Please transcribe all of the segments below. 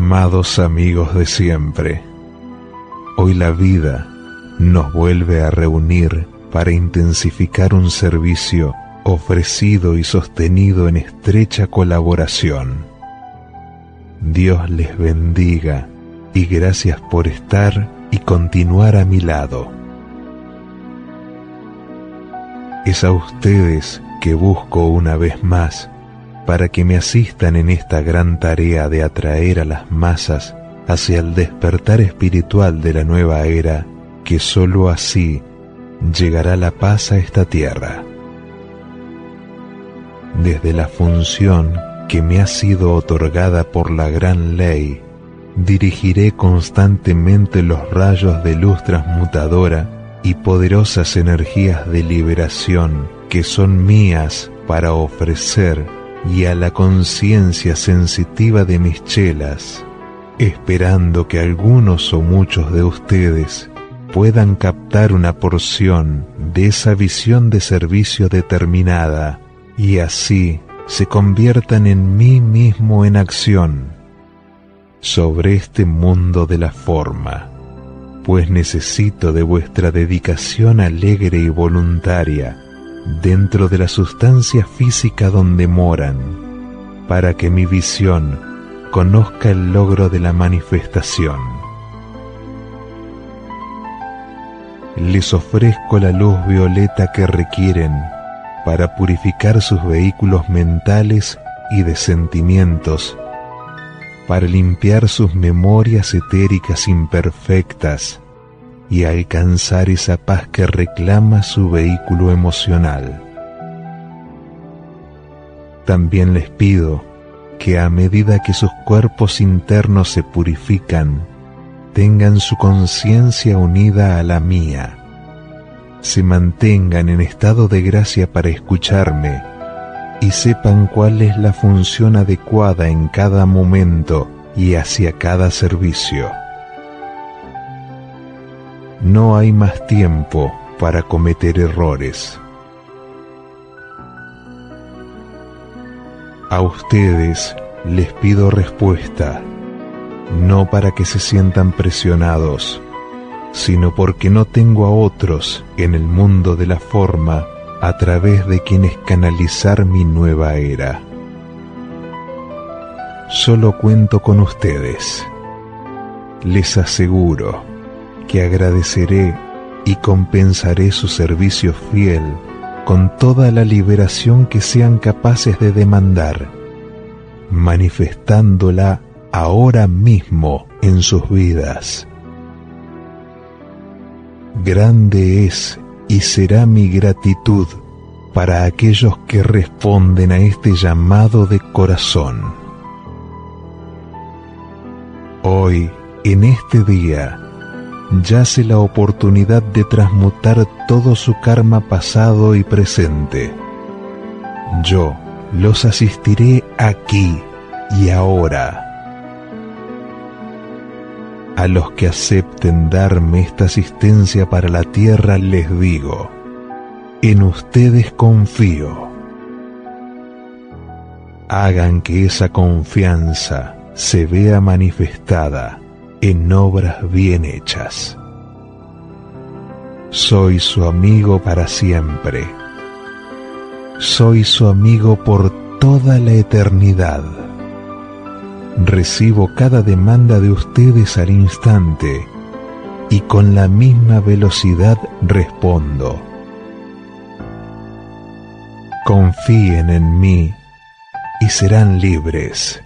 Amados amigos de siempre, hoy la vida nos vuelve a reunir para intensificar un servicio ofrecido y sostenido en estrecha colaboración. Dios les bendiga y gracias por estar y continuar a mi lado. Es a ustedes que busco una vez más para que me asistan en esta gran tarea de atraer a las masas hacia el despertar espiritual de la nueva era, que sólo así llegará la paz a esta tierra. Desde la función que me ha sido otorgada por la gran ley, dirigiré constantemente los rayos de luz transmutadora y poderosas energías de liberación que son mías para ofrecer y a la conciencia sensitiva de mis chelas, esperando que algunos o muchos de ustedes puedan captar una porción de esa visión de servicio determinada y así se conviertan en mí mismo en acción sobre este mundo de la forma, pues necesito de vuestra dedicación alegre y voluntaria dentro de la sustancia física donde moran, para que mi visión conozca el logro de la manifestación. Les ofrezco la luz violeta que requieren para purificar sus vehículos mentales y de sentimientos, para limpiar sus memorias etéricas imperfectas, y alcanzar esa paz que reclama su vehículo emocional. También les pido que a medida que sus cuerpos internos se purifican, tengan su conciencia unida a la mía, se mantengan en estado de gracia para escucharme y sepan cuál es la función adecuada en cada momento y hacia cada servicio. No hay más tiempo para cometer errores. A ustedes les pido respuesta, no para que se sientan presionados, sino porque no tengo a otros en el mundo de la forma a través de quienes canalizar mi nueva era. Solo cuento con ustedes. Les aseguro que agradeceré y compensaré su servicio fiel con toda la liberación que sean capaces de demandar, manifestándola ahora mismo en sus vidas. Grande es y será mi gratitud para aquellos que responden a este llamado de corazón. Hoy, en este día, yace la oportunidad de transmutar todo su karma pasado y presente. Yo los asistiré aquí y ahora. A los que acepten darme esta asistencia para la tierra les digo, en ustedes confío. Hagan que esa confianza se vea manifestada en obras bien hechas. Soy su amigo para siempre. Soy su amigo por toda la eternidad. Recibo cada demanda de ustedes al instante y con la misma velocidad respondo. Confíen en mí y serán libres,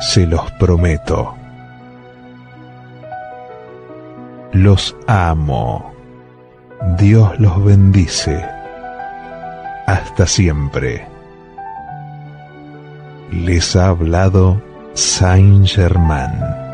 se los prometo. Los amo. Dios los bendice. Hasta siempre. Les ha hablado Saint Germain.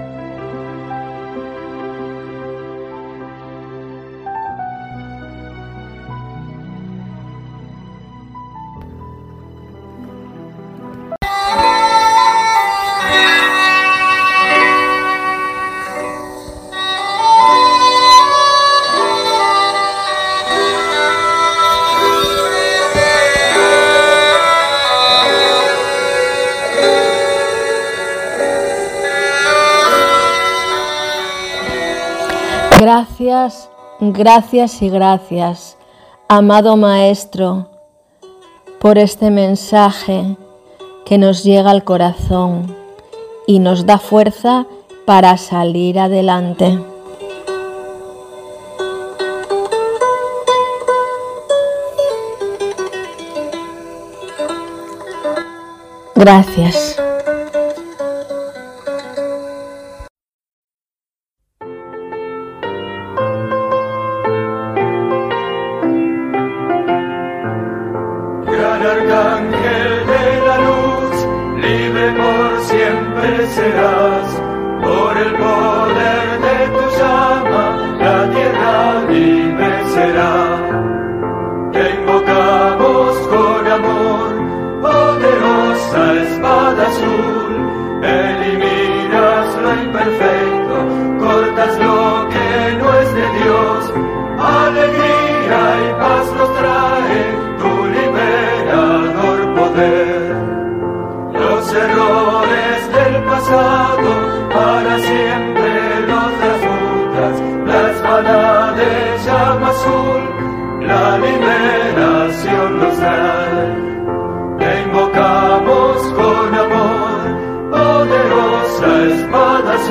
Gracias, y gracias, amado Maestro, por este mensaje que nos llega al corazón y nos da fuerza para salir adelante. Gracias.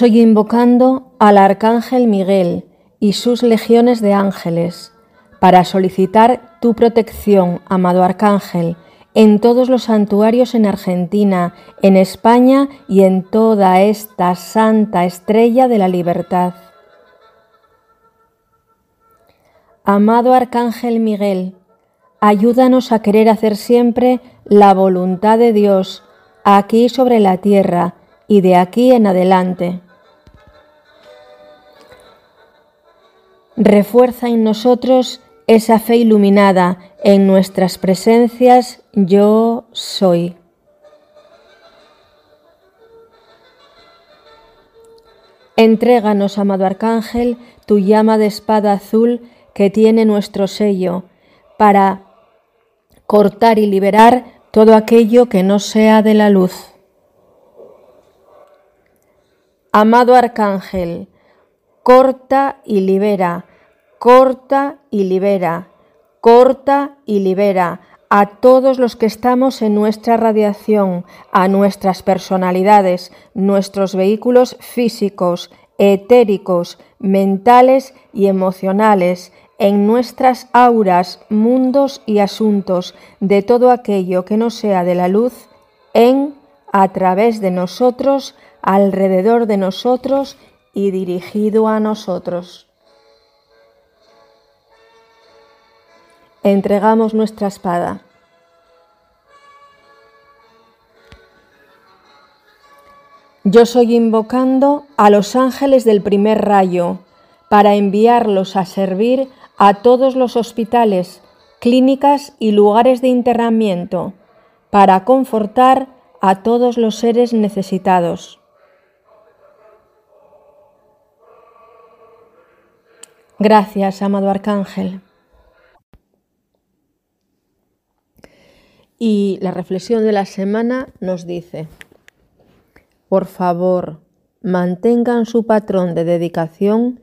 soy invocando al Arcángel Miguel y sus legiones de ángeles para solicitar tu protección, amado Arcángel, en todos los santuarios en Argentina, en España y en toda esta santa estrella de la libertad. Amado Arcángel Miguel, ayúdanos a querer hacer siempre la voluntad de Dios aquí sobre la tierra, y de aquí en adelante. Refuerza en nosotros esa fe iluminada en nuestras presencias yo soy. Entréganos, amado Arcángel, tu llama de espada azul que tiene nuestro sello, para cortar y liberar todo aquello que no sea de la luz. Amado Arcángel, corta y libera, corta y libera, corta y libera a todos los que estamos en nuestra radiación, a nuestras personalidades, nuestros vehículos físicos, etéricos, mentales y emocionales, en nuestras auras, mundos y asuntos, de todo aquello que no sea de la luz, en, a través de nosotros, alrededor de nosotros y dirigido a nosotros. entregamos nuestra espada. Yo soy invocando a los ángeles del primer rayo para enviarlos a servir a todos los hospitales, clínicas y lugares de internamiento, para confortar a todos los seres necesitados. Gracias, amado Arcángel. Y la reflexión de la semana nos dice, por favor, mantengan su patrón de dedicación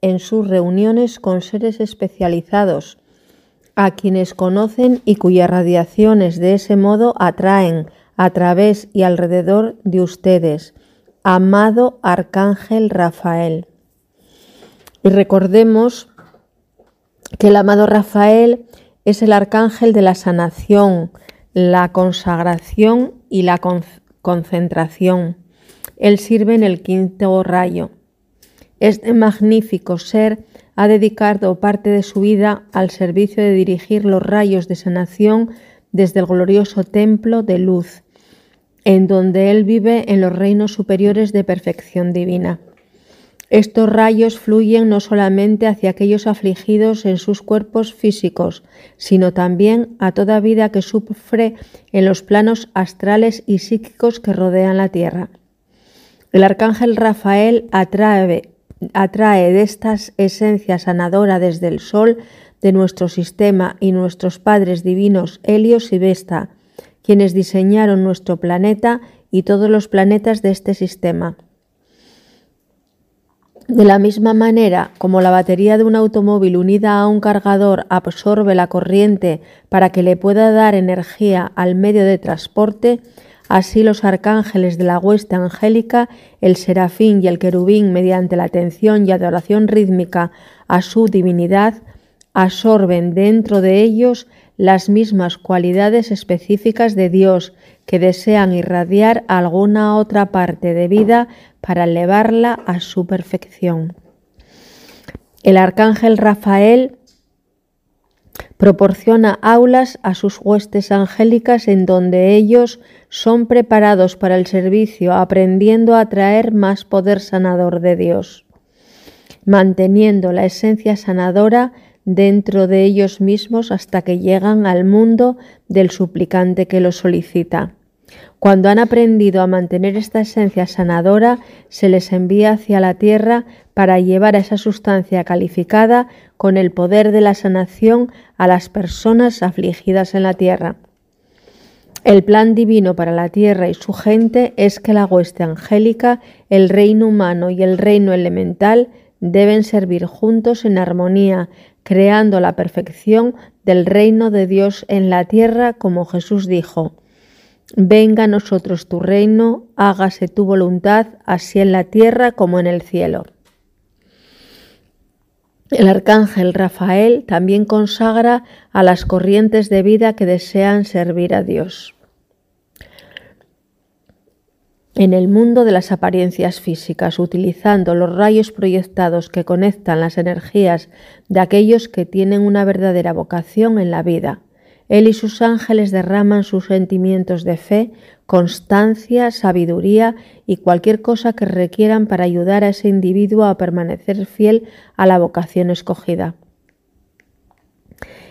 en sus reuniones con seres especializados, a quienes conocen y cuyas radiaciones de ese modo atraen a través y alrededor de ustedes, amado Arcángel Rafael. Y recordemos que el amado Rafael es el arcángel de la sanación, la consagración y la concentración. Él sirve en el quinto rayo. Este magnífico ser ha dedicado parte de su vida al servicio de dirigir los rayos de sanación desde el glorioso templo de luz, en donde Él vive en los reinos superiores de perfección divina. Estos rayos fluyen no solamente hacia aquellos afligidos en sus cuerpos físicos, sino también a toda vida que sufre en los planos astrales y psíquicos que rodean la Tierra. El arcángel Rafael atrae, de estas esencias sanadoras desde el Sol de nuestro sistema y nuestros padres divinos Helios y Vesta, quienes diseñaron nuestro planeta y todos los planetas de este sistema. De la misma manera como la batería de un automóvil unida a un cargador absorbe la corriente para que le pueda dar energía al medio de transporte, así los arcángeles de la hueste angélica, el serafín y el querubín, mediante la atención y adoración rítmica a su divinidad, absorben dentro de ellos las mismas cualidades específicas de Dios que desean irradiar a alguna otra parte de vida para elevarla a su perfección. El arcángel Rafael proporciona aulas a sus huestes angélicas en donde ellos son preparados para el servicio, aprendiendo a traer más poder sanador de Dios, manteniendo la esencia sanadora dentro de ellos mismos hasta que llegan al mundo del suplicante que lo solicita. Cuando han aprendido a mantener esta esencia sanadora, se les envía hacia la tierra para llevar a esa sustancia calificada con el poder de la sanación a las personas afligidas en la tierra. El plan divino para la tierra y su gente es que la hueste angélica, el reino humano y el reino elemental deben servir juntos en armonía, creando la perfección del reino de Dios en la tierra, como Jesús dijo. Venga a nosotros tu reino, hágase tu voluntad, así en la tierra como en el cielo. El arcángel Rafael también consagra a las corrientes de vida que desean servir a Dios. En el mundo de las apariencias físicas, utilizando los rayos proyectados que conectan las energías de aquellos que tienen una verdadera vocación en la vida, él y sus ángeles derraman sus sentimientos de fe, constancia, sabiduría y cualquier cosa que requieran para ayudar a ese individuo a permanecer fiel a la vocación escogida.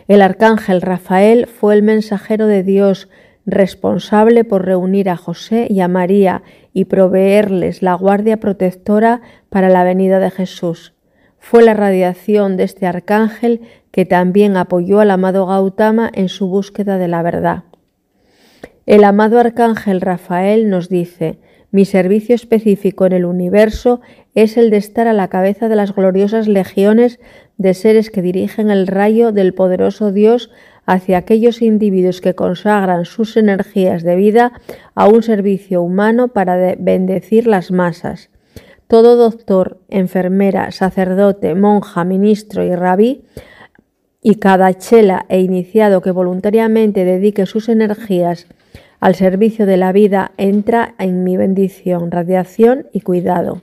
El arcángel Rafael fue el mensajero de Dios responsable por reunir a José y a María y proveerles la guardia protectora para la venida de Jesús. Fue la radiación de este arcángel que también apoyó al amado Gautama en su búsqueda de la verdad. El amado arcángel Rafael nos dice, mi servicio específico en el universo es el de estar a la cabeza de las gloriosas legiones de seres que dirigen el rayo del poderoso Dios hacia aquellos individuos que consagran sus energías de vida a un servicio humano para bendecir las masas. Todo doctor, enfermera, sacerdote, monja, ministro y rabí y cada chela e iniciado que voluntariamente dedique sus energías al servicio de la vida entra en mi bendición, radiación y cuidado.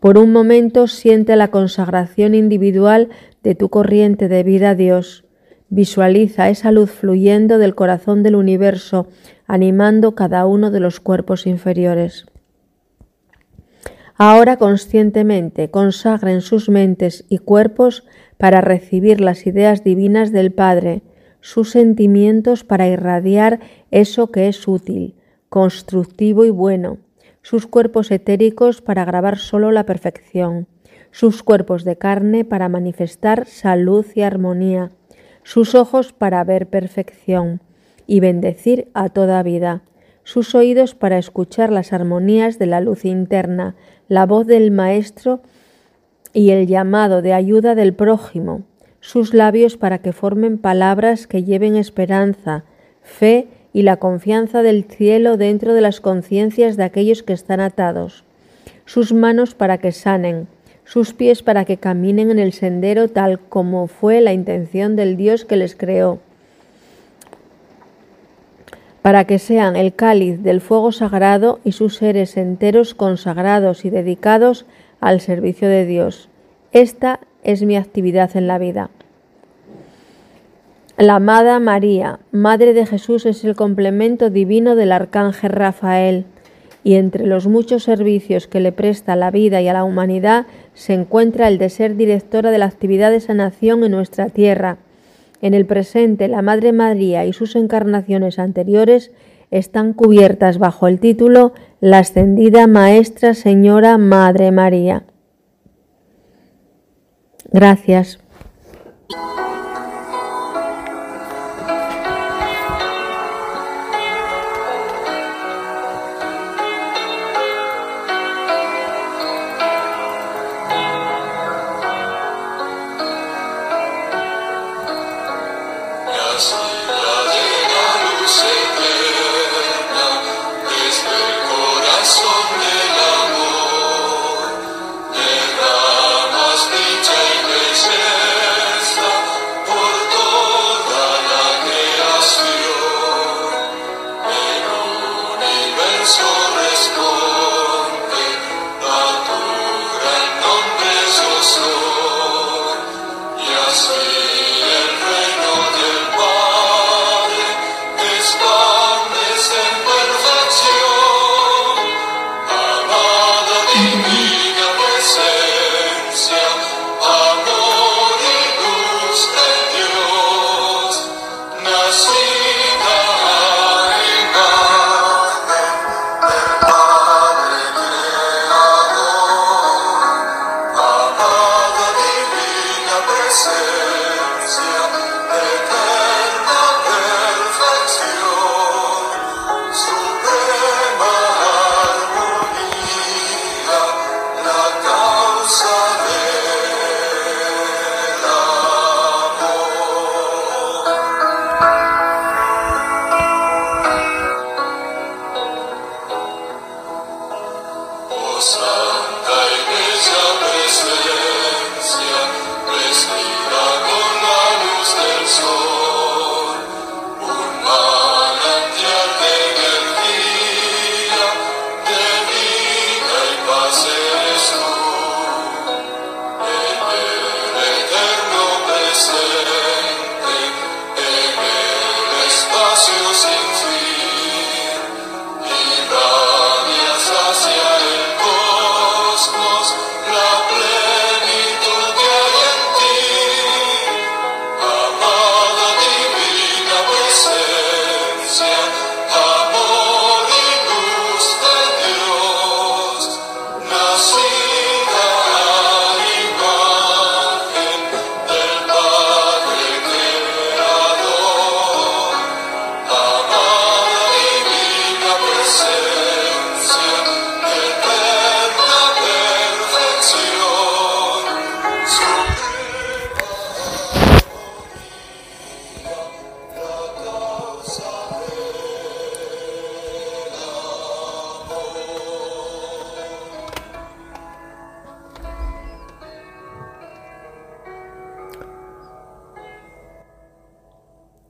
Por un momento siente la consagración individual de tu corriente de vida a Dios. Visualiza esa luz fluyendo del corazón del universo, animando cada uno de los cuerpos inferiores. Ahora conscientemente consagren sus mentes y cuerpos para recibir las ideas divinas del Padre, sus sentimientos para irradiar eso que es útil, constructivo y bueno, sus cuerpos etéricos para grabar solo la perfección, sus cuerpos de carne para manifestar salud y armonía, sus ojos para ver perfección y bendecir a toda vida, sus oídos para escuchar las armonías de la luz interna, la voz del Maestro y el llamado de ayuda del prójimo, sus labios para que formen palabras que lleven esperanza, fe y la confianza del cielo dentro de las conciencias de aquellos que están atados, sus manos para que sanen, sus pies para que caminen en el sendero tal como fue la intención del Dios que les creó, para que sean el cáliz del fuego sagrado y sus seres enteros consagrados y dedicados al servicio de Dios. Esta es mi actividad en la vida. La amada María, Madre de Jesús, es el complemento divino del Arcángel Rafael, y entre los muchos servicios que le presta a la vida y a la humanidad se encuentra el de ser directora de la actividad de sanación en nuestra tierra. En el presente, la Madre María y sus encarnaciones anteriores están cubiertas bajo el título La ascendida Maestra Señora Madre María. Gracias.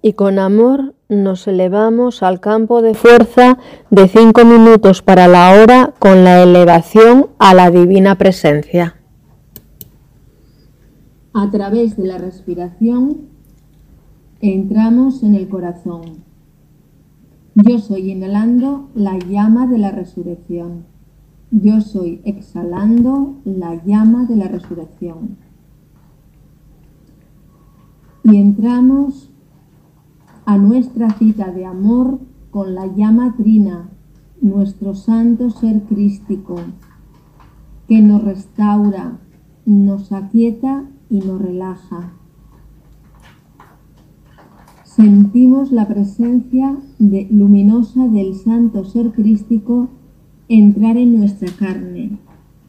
Y con amor nos elevamos al campo de fuerza de cinco minutos para la hora con la elevación a la divina presencia. A través de la respiración entramos en el corazón. Yo soy inhalando la llama de la resurrección. Yo soy exhalando la llama de la resurrección. Y entramos a nuestra cita de amor con la llama trina, nuestro santo ser crístico, que nos restaura, nos aquieta y nos relaja. Sentimos la presencia luminosa del Santo Ser Crístico entrar en nuestra carne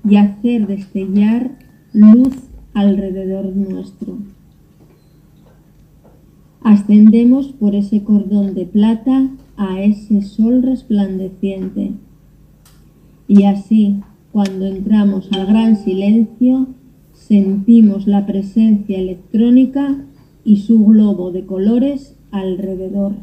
y hacer destellar luz alrededor nuestro. Ascendemos por ese cordón de plata a ese sol resplandeciente. Y así, cuando entramos al gran silencio, sentimos la presencia electrónica y su globo de colores alrededor.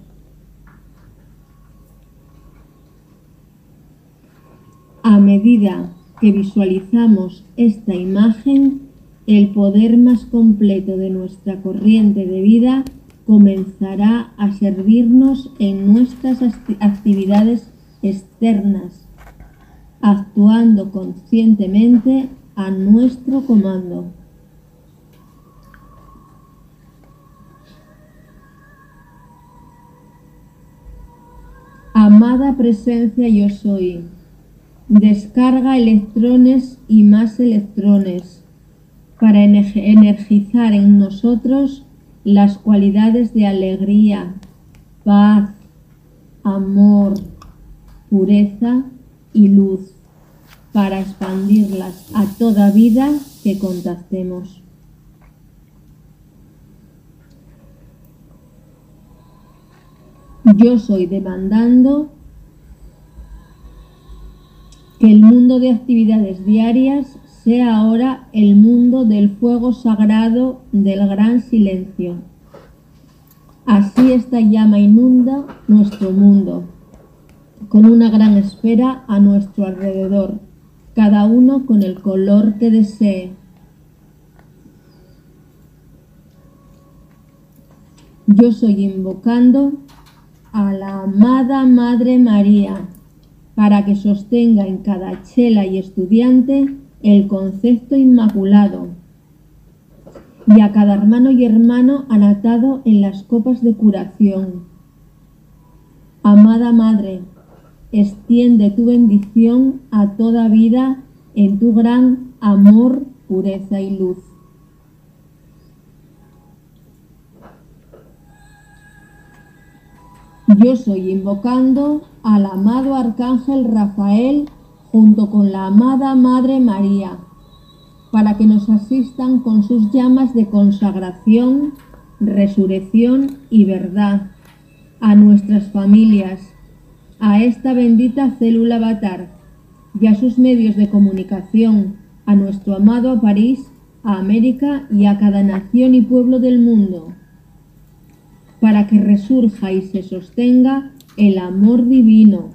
A medida que visualizamos esta imagen, el poder más completo de nuestra corriente de vida comenzará a servirnos en nuestras actividades externas, actuando conscientemente a nuestro comando. Amada presencia yo soy, descarga electrones y más electrones para energizar en nosotros las cualidades de alegría, paz, amor, pureza y luz para expandirlas a toda vida que contactemos. Yo soy demandando que el mundo de actividades diarias sea ahora el mundo del fuego sagrado del gran silencio. Así esta llama inunda nuestro mundo, con una gran esfera a nuestro alrededor, cada uno con el color que desee. Yo soy invocando a la amada Madre María para que sostenga en cada chela y estudiante el concepto inmaculado y a cada hermano y hermano anatado en las copas de curación. Amada Madre, extiende tu bendición a toda vida en tu gran amor, pureza y luz. Yo soy invocando al amado Arcángel Rafael junto con la amada Madre María, para que nos asistan con sus llamas de consagración, resurrección y verdad a nuestras familias, a esta bendita célula avatar y a sus medios de comunicación, a nuestro amado París, a América y a cada nación y pueblo del mundo, para que resurja y se sostenga el amor divino,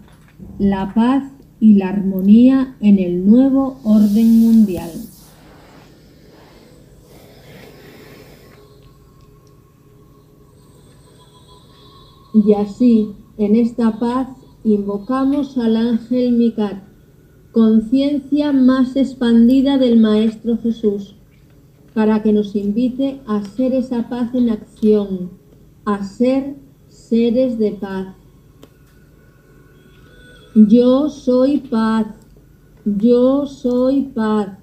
la paz y la armonía en el nuevo orden mundial. Y así, en esta paz, invocamos al ángel Mikat, conciencia más expandida del Maestro Jesús, para que nos invite a ser esa paz en acción, a ser seres de paz. Yo soy paz, yo soy paz,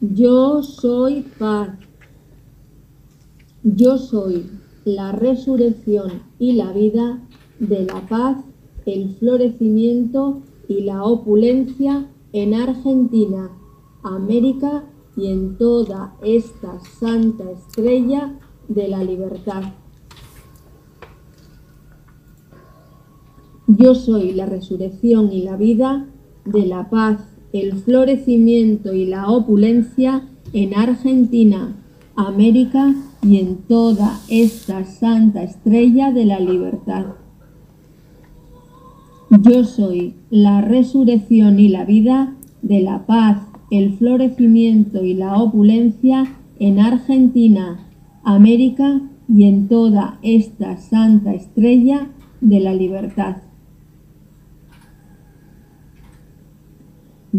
yo soy paz. Yo soy la resurrección y la vida de la paz, el florecimiento y la opulencia en Argentina, América y en toda esta santa estrella de la libertad. Yo soy la resurrección y la vida de la paz, el florecimiento y la opulencia en Argentina, América y en toda esta santa estrella de la libertad. Yo soy la resurrección y la vida de la paz, el florecimiento y la opulencia en Argentina, América y en toda esta santa estrella de la libertad.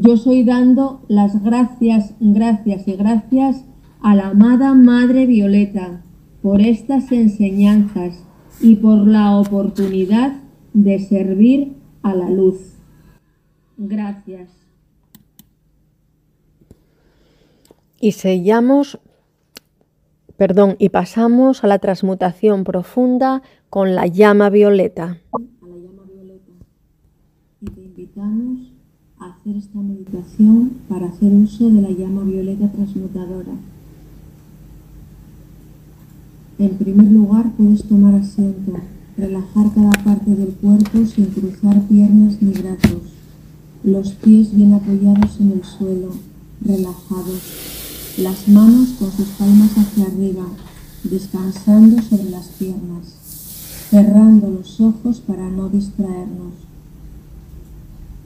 Yo soy dando las gracias, gracias y gracias a la amada Madre Violeta por estas enseñanzas y por la oportunidad de servir a la luz. Gracias. y sellamos, perdón, y pasamos a la transmutación profunda con la llama violeta. A la llama violeta. Y te invitamos hacer esta meditación para hacer uso de la llama violeta transmutadora. En primer lugar, puedes tomar asiento, relajar cada parte del cuerpo sin cruzar piernas ni brazos, los pies bien apoyados en el suelo, relajados, las manos con sus palmas hacia arriba, descansando sobre las piernas, cerrando los ojos para no distraernos.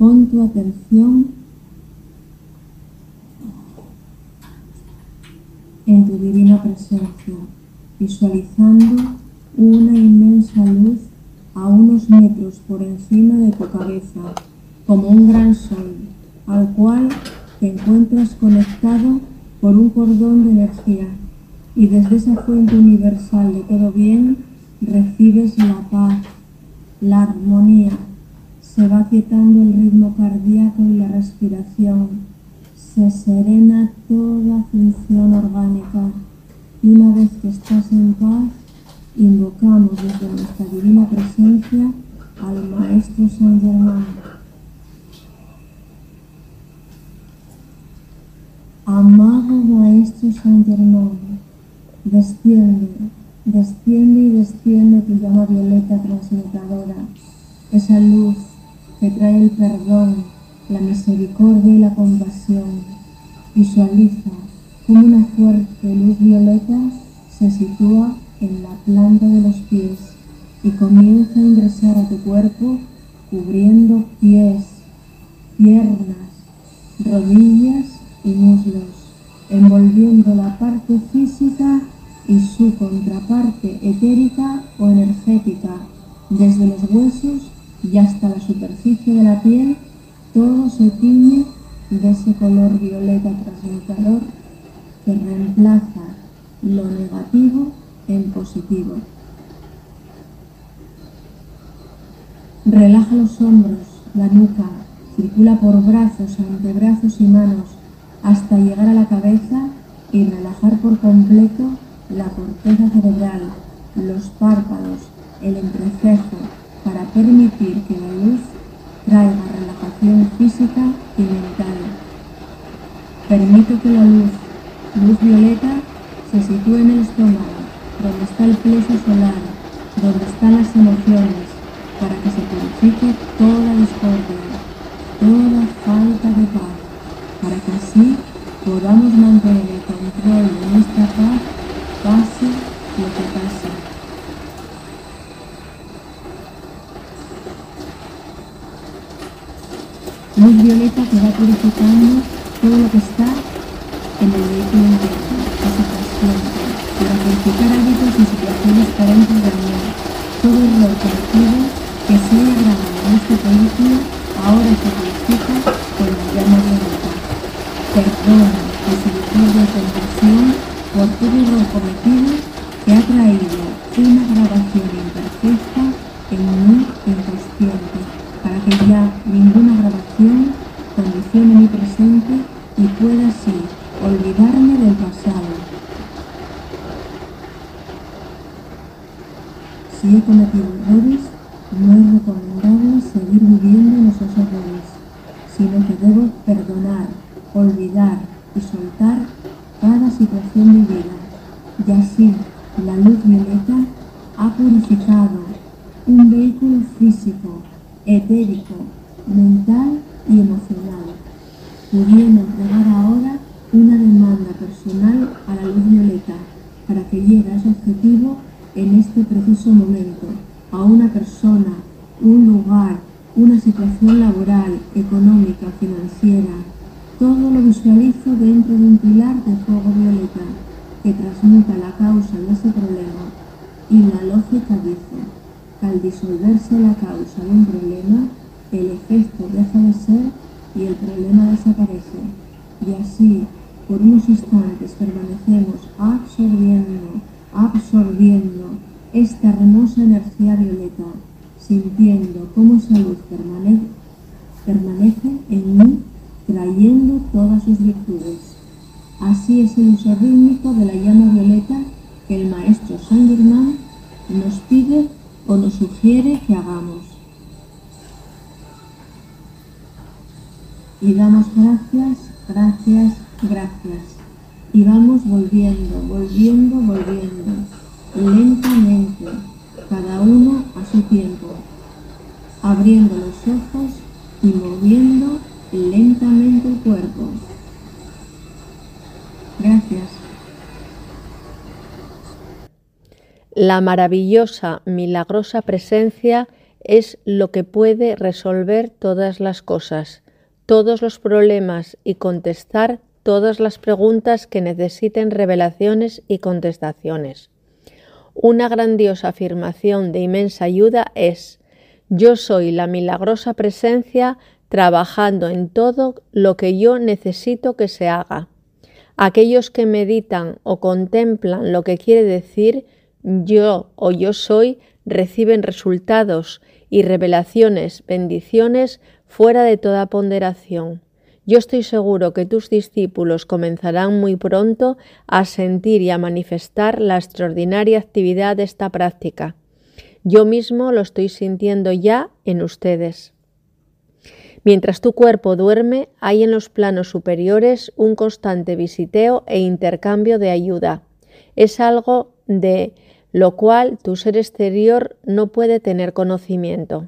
Pon tu atención en tu divina presencia visualizando una inmensa luz a unos metros por encima de tu cabeza, como un gran sol, al cual te encuentras conectado por un cordón de energía. Y desde esa fuente universal de todo bien recibes la paz, la armonía, se va quietando el ritmo cardíaco y la respiración, se serena toda función orgánica. Y una vez que estás en paz, invocamos desde nuestra divina presencia al Maestro San Germán. Amado Maestro San Germán, desciende, desciende y desciende tu llama violeta transmutadora, esa luz que trae el perdón, la misericordia y la compasión. Visualiza como una fuerte luz violeta se sitúa en la planta de los pies y comienza a ingresar a tu cuerpo cubriendo pies, piernas, rodillas y muslos, envolviendo la parte física y su contraparte etérica o energética, desde los huesos y hasta la superficie de la piel, todo se tiñe de ese color violeta transmutador que reemplaza lo negativo en positivo. Relaja los hombros, la nuca, circula por brazos, antebrazos y manos hasta llegar a la cabeza y relajar por completo la corteza cerebral, los párpados, el entrecejo, para permitir que la luz traiga relajación física y mental. Permite que la luz luz violeta se sitúa en el estómago, donde está el plexo solar, donde están las emociones, para que se purifique toda discordia, toda falta de paz, para que así podamos mantener el control de nuestra paz, pase lo que pase. Luz violeta que va purificando todo lo que está en el vehículo interno, pasión, para purificar hábitos y situaciones carentes de amor. Todo error cometido que se haya grabado en este vehículo ahora se purifica con la llama violeta. Perdón, misericordia y compasión por todo error cometido que ha traído una grabación imperfecta en mi inconsciente, que ya ninguna grabación condicione mi presente y pueda así olvidarme del pasado. Si he cometido errores, no es recomendable seguir viviendo en esos errores, sino que debo perdonar, olvidar y soltar cada situación vivida. Y así la luz violeta ha purificado un vehículo físico, mental y emocional, pudiendo entregar ahora una demanda personal a la luz violeta para que llegue a ese objetivo en este preciso momento, a una persona, un lugar, una situación laboral, económica, financiera. Todo lo visualizo dentro de un pilar de fuego violeta que transmuta la causa de ese problema. Y la lógica dice que al disolverse la causa de un problema, el efecto deja de ser y el problema desaparece. Y así por unos instantes permanecemos absorbiendo, absorbiendo esta hermosa energía violeta, sintiendo cómo esa luz permanece, permanece en mí, trayendo todas sus virtudes. Así es el uso rítmico de la llama violeta que el maestro Saint Germain nos pide o nos sugiere que hagamos. Y damos gracias, gracias, gracias. Y vamos volviendo, volviendo, volviendo, lentamente, cada uno a su tiempo, abriendo los ojos y moviendo lentamente el cuerpo. Gracias. La maravillosa, milagrosa presencia es lo que puede resolver todas las cosas, todos los problemas y contestar todas las preguntas que necesiten revelaciones y contestaciones. Una grandiosa afirmación de inmensa ayuda es Yo soy la milagrosa presencia trabajando en todo lo que yo necesito que se haga. Aquellos que meditan o contemplan lo que quiere decir yo o yo soy reciben resultados y revelaciones, bendiciones fuera de toda ponderación. Yo estoy seguro que tus discípulos comenzarán muy pronto a sentir y a manifestar la extraordinaria actividad de esta práctica. Yo mismo lo estoy sintiendo ya en ustedes. Mientras tu cuerpo duerme, hay en los planos superiores un constante visiteo e intercambio de ayuda. Es algo de lo cual tu ser exterior no puede tener conocimiento.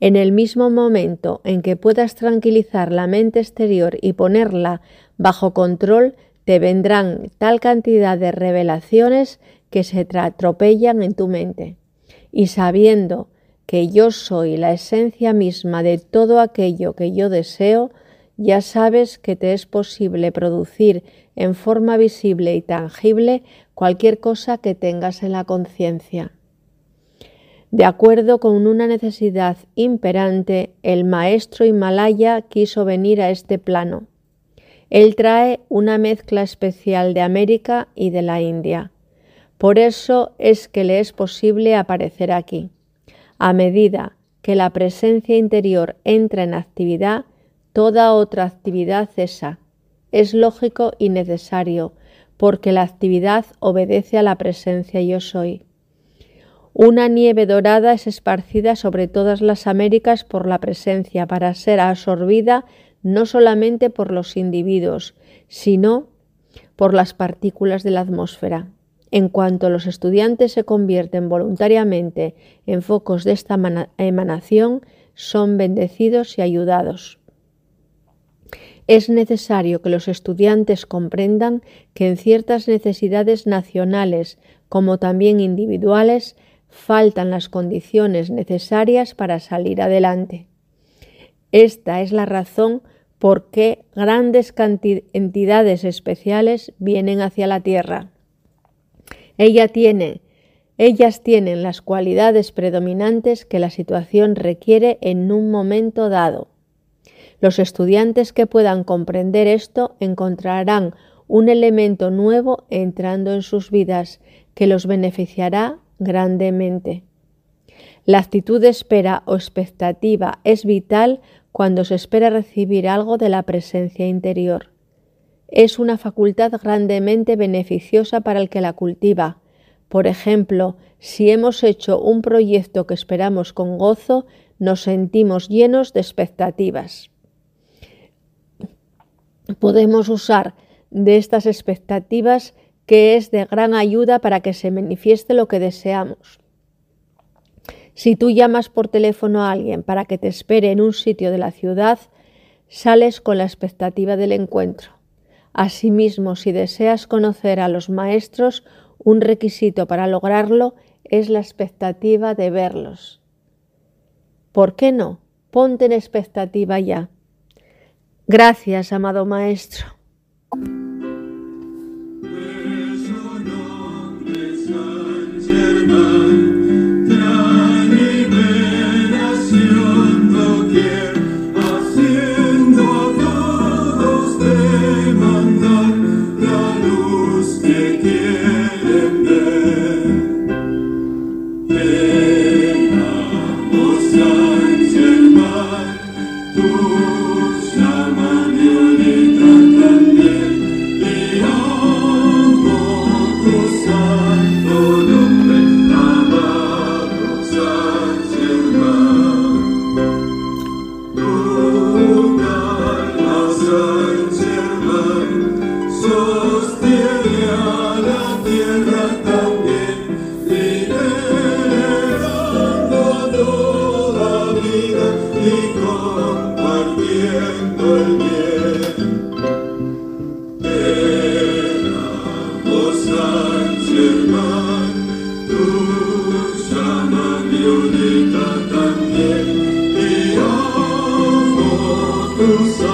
En el mismo momento en que puedas tranquilizar la mente exterior y ponerla bajo control, te vendrán tal cantidad de revelaciones que se atropellan en tu mente. Y sabiendo que yo soy la esencia misma de todo aquello que yo deseo, ya sabes que te es posible producir en forma visible y tangible cualquier cosa que tengas en la conciencia. De acuerdo con una necesidad imperante, el maestro Himalaya quiso venir a este plano. Él trae una mezcla especial de América y de la India. Por eso es que le es posible aparecer aquí. A medida que la presencia interior entra en actividad, toda otra actividad cesa. Es lógico y necesario, porque la actividad obedece a la presencia yo soy. Una nieve dorada es esparcida sobre todas las Américas por la presencia para ser absorbida no solamente por los individuos, sino por las partículas de la atmósfera. En cuanto los estudiantes se convierten voluntariamente en focos de esta emanación, son bendecidos y ayudados. Es necesario que los estudiantes comprendan que en ciertas necesidades nacionales como también individuales faltan las condiciones necesarias para salir adelante. Esta es la razón por qué grandes entidades especiales vienen hacia la Tierra. Ella tiene, ellas tienen las cualidades predominantes que la situación requiere en un momento dado. Los estudiantes que puedan comprender esto encontrarán un elemento nuevo entrando en sus vidas que los beneficiará grandemente. La actitud de espera o expectativa es vital cuando se espera recibir algo de la presencia interior es una facultad grandemente beneficiosa para el que la cultiva. Por ejemplo, si hemos hecho un proyecto que esperamos con gozo, nos sentimos llenos de expectativas. Podemos usar de estas expectativas que es de gran ayuda para que se manifieste lo que deseamos. Si tú llamas por teléfono a alguien para que te espere en un sitio de la ciudad, sales con la expectativa del encuentro. Asimismo, si deseas conocer a los maestros, un requisito para lograrlo es la expectativa de verlos. ¿Por qué no? Ponte en expectativa ya. Gracias, amado Maestro. Thank Senhor, e a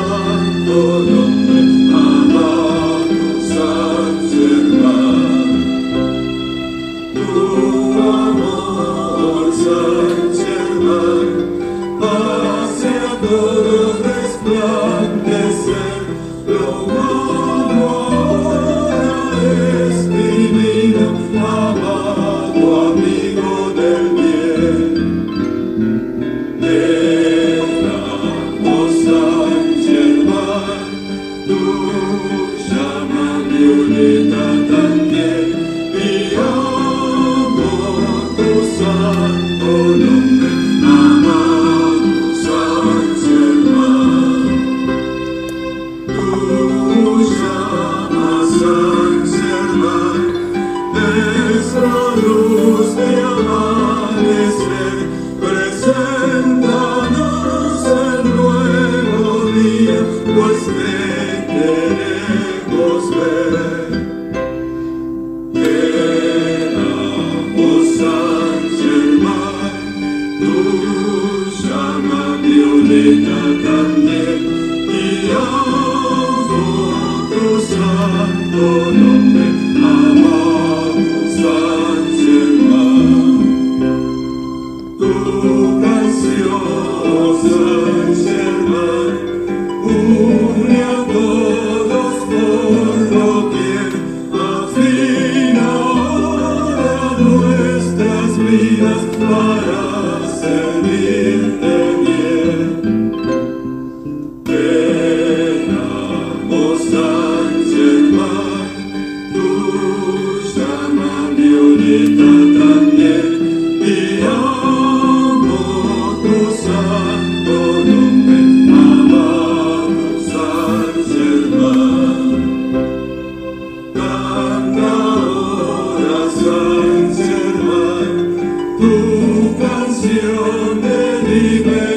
Y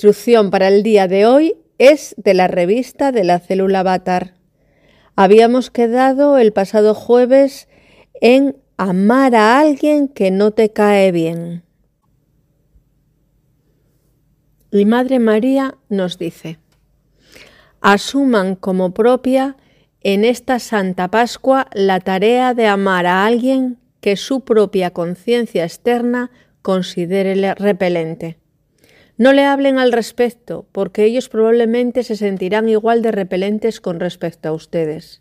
instrucción para el día de hoy es de la revista de la célula Avatar. Habíamos quedado el pasado jueves en amar a alguien que no te cae bien. Y Madre María nos dice, asuman como propia en esta Santa Pascua la tarea de amar a alguien que su propia conciencia externa considere repelente. No le hablen al respecto, porque ellos probablemente se sentirán igual de repelentes con respecto a ustedes.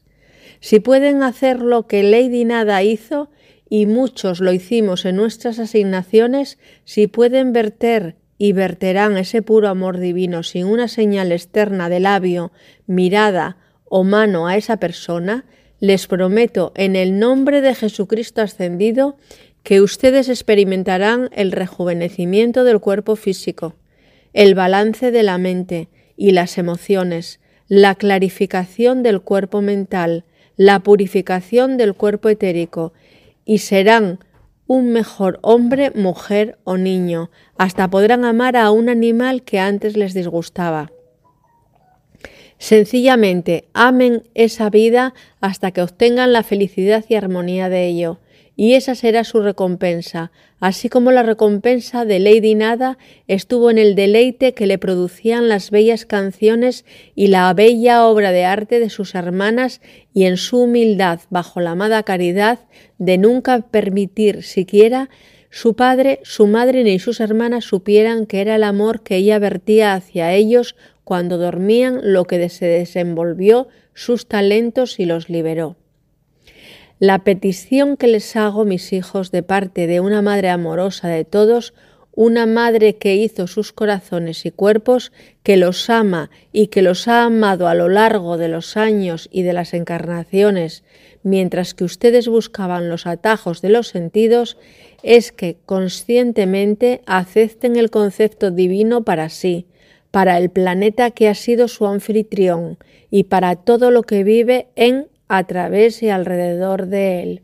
Si pueden hacer lo que Lady Nada hizo, y muchos lo hicimos en nuestras asignaciones, si pueden verter y verterán ese puro amor divino sin una señal externa de labio, mirada o mano a esa persona, les prometo en el nombre de Jesucristo ascendido que ustedes experimentarán el rejuvenecimiento del cuerpo físico, el balance de la mente y las emociones, la clarificación del cuerpo mental, la purificación del cuerpo etérico, y serán un mejor hombre, mujer o niño, hasta podrán amar a un animal que antes les disgustaba. Sencillamente amen esa vida hasta que obtengan la felicidad y armonía de ello, y esa será su recompensa, así como la recompensa de Lady Nada estuvo en el deleite que le producían las bellas canciones y la bella obra de arte de sus hermanas y en su humildad bajo la amada caridad de nunca permitir siquiera su padre, su madre ni sus hermanas supieran que era el amor que ella vertía hacia ellos cuando dormían lo que se desenvolvió sus talentos y los liberó. La petición que les hago, mis hijos, de parte de una madre amorosa de todos, una madre que hizo sus corazones y cuerpos, que los ama y que los ha amado a lo largo de los años y de las encarnaciones, mientras que ustedes buscaban los atajos de los sentidos, es que conscientemente acepten el concepto divino para sí, para el planeta que ha sido su anfitrión y para todo lo que vive en, a través y alrededor de él.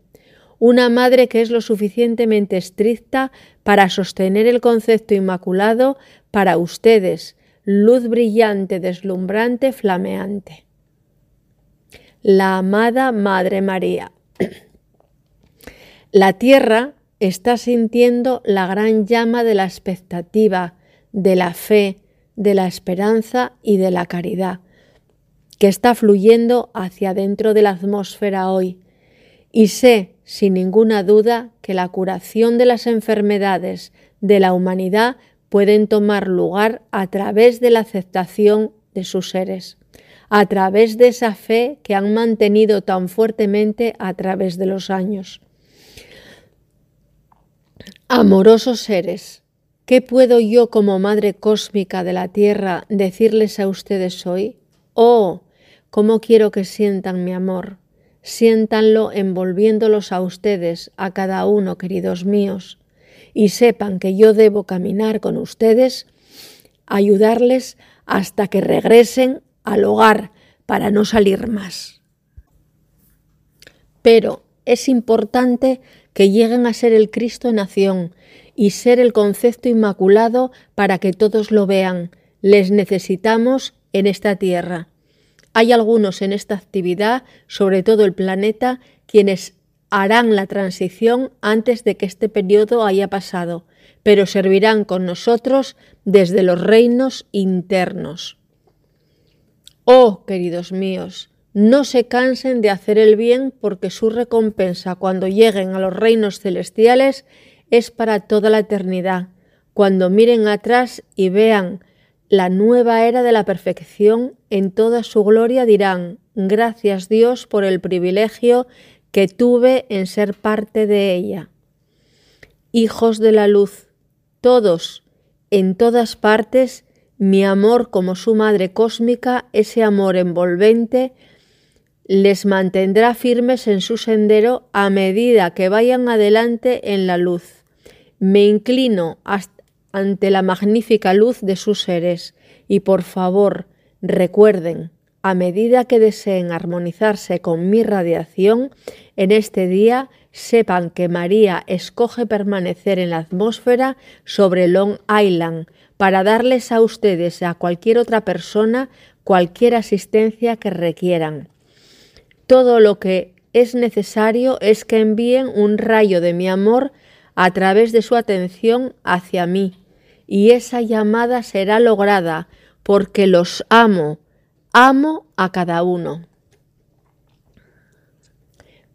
Una madre que es lo suficientemente estricta para sostener el concepto inmaculado para ustedes, luz brillante, deslumbrante, flameante. La amada Madre María. La tierra está sintiendo la gran llama de la expectativa, de la fe, de la esperanza y de la caridad, que está fluyendo hacia dentro de la atmósfera hoy. Y sé, sin ninguna duda, que la curación de las enfermedades de la humanidad pueden tomar lugar a través de la aceptación de sus seres, a través de esa fe que han mantenido tan fuertemente a través de los años. Amorosos seres, ¿qué puedo yo como Madre Cósmica de la Tierra decirles a ustedes hoy? Oh, cómo quiero que sientan mi amor, siéntanlo envolviéndolos a ustedes, a cada uno, queridos míos, y sepan que yo debo caminar con ustedes, ayudarles hasta que regresen al hogar para no salir más. Pero es importante que lleguen a ser el Cristo en acción y ser el concepto inmaculado para que todos lo vean. Les necesitamos en esta tierra. Hay algunos en esta actividad, sobre todo el planeta, quienes harán la transición antes de que este periodo haya pasado, pero servirán con nosotros desde los reinos internos. Oh, queridos míos, no se cansen de hacer el bien porque su recompensa cuando lleguen a los reinos celestiales es para toda la eternidad. Cuando miren atrás y vean la nueva era de la perfección en toda su gloria dirán, gracias Dios por el privilegio que tuve en ser parte de ella. Hijos de la luz, todos, en todas partes, mi amor como su madre cósmica, ese amor envolvente, les mantendrá firmes en su sendero a medida que vayan adelante en la luz. Me inclino ante la magnífica luz de sus seres y por favor recuerden, a medida que deseen armonizarse con mi radiación, en este día sepan que María escoge permanecer en la atmósfera sobre Long Island para darles a ustedes a cualquier otra persona cualquier asistencia que requieran. Todo lo que es necesario es que envíen un rayo de mi amor a través de su atención hacia mí, y esa llamada será lograda porque los amo, amo a cada uno.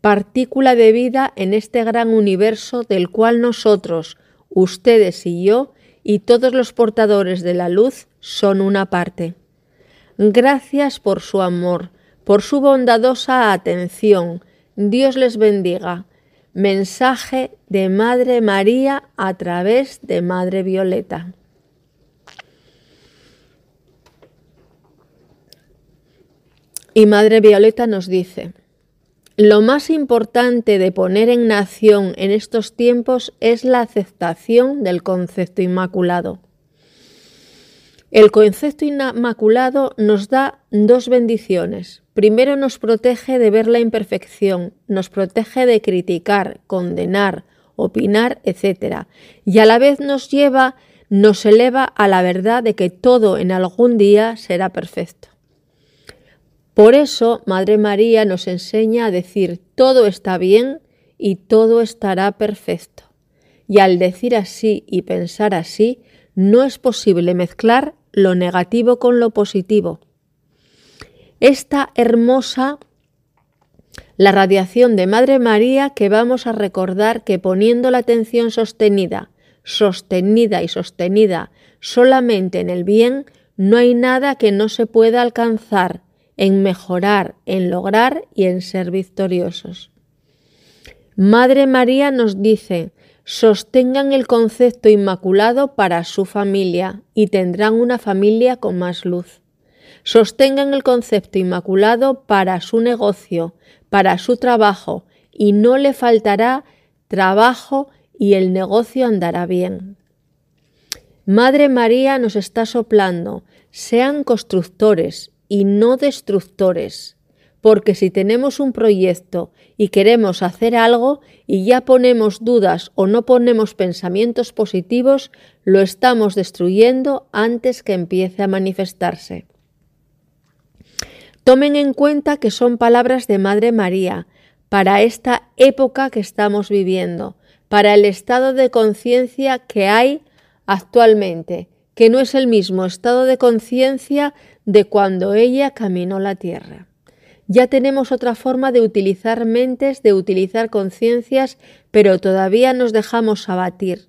Partícula de vida en este gran universo del cual nosotros, ustedes y yo, y todos los portadores de la luz son una parte. Gracias por su amor, por su bondadosa atención. Dios les bendiga. Mensaje de Madre María a través de Madre Violeta. Y Madre Violeta nos dice, lo más importante de poner en nación en estos tiempos es la aceptación del concepto inmaculado. El concepto inmaculado nos da dos bendiciones. Primero nos protege de ver la imperfección, nos protege de criticar, condenar, opinar, etc. Y a la vez nos lleva, nos eleva a la verdad de que todo en algún día será perfecto. Por eso, Madre María nos enseña a decir todo está bien y todo estará perfecto. Y al decir así y pensar así, no es posible mezclar lo negativo con lo positivo. Esta hermosa, la radiación de Madre María que vamos a recordar que poniendo la atención sostenida, sostenida y sostenida solamente en el bien, no hay nada que no se pueda alcanzar, en mejorar, en lograr y en ser victoriosos. Madre María nos dice, sostengan el concepto inmaculado para su familia y tendrán una familia con más luz. Sostengan el concepto inmaculado para su negocio, para su trabajo, y no le faltará trabajo y el negocio andará bien. Madre María nos está soplando, sean constructores y no destructores porque si tenemos un proyecto y queremos hacer algo y ya ponemos dudas o no ponemos pensamientos positivos, lo estamos destruyendo antes que empiece a manifestarse. Tomen en cuenta que son palabras de Madre María para esta época que estamos viviendo, para el estado de conciencia que hay actualmente, que no es el mismo estado de conciencia de cuando ella caminó la tierra. Ya tenemos otra forma de utilizar mentes, de utilizar conciencias, pero todavía nos dejamos abatir,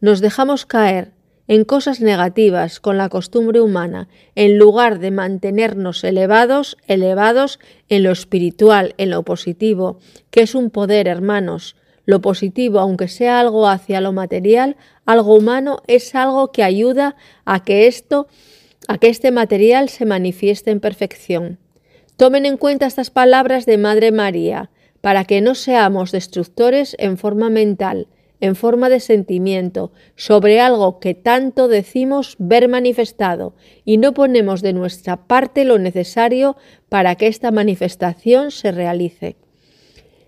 nos dejamos caer en cosas negativas con la costumbre humana, en lugar de mantenernos elevados, elevados en lo espiritual, en lo positivo, que es un poder, hermanos. Lo positivo, aunque sea algo hacia lo material, algo humano, es algo que ayuda a que esto, a que este material se manifieste en perfección. Tomen en cuenta estas palabras de Madre María para que no seamos destructores en forma mental, en forma de sentimiento, sobre algo que tanto decimos ver manifestado y no ponemos de nuestra parte lo necesario para que esta manifestación se realice.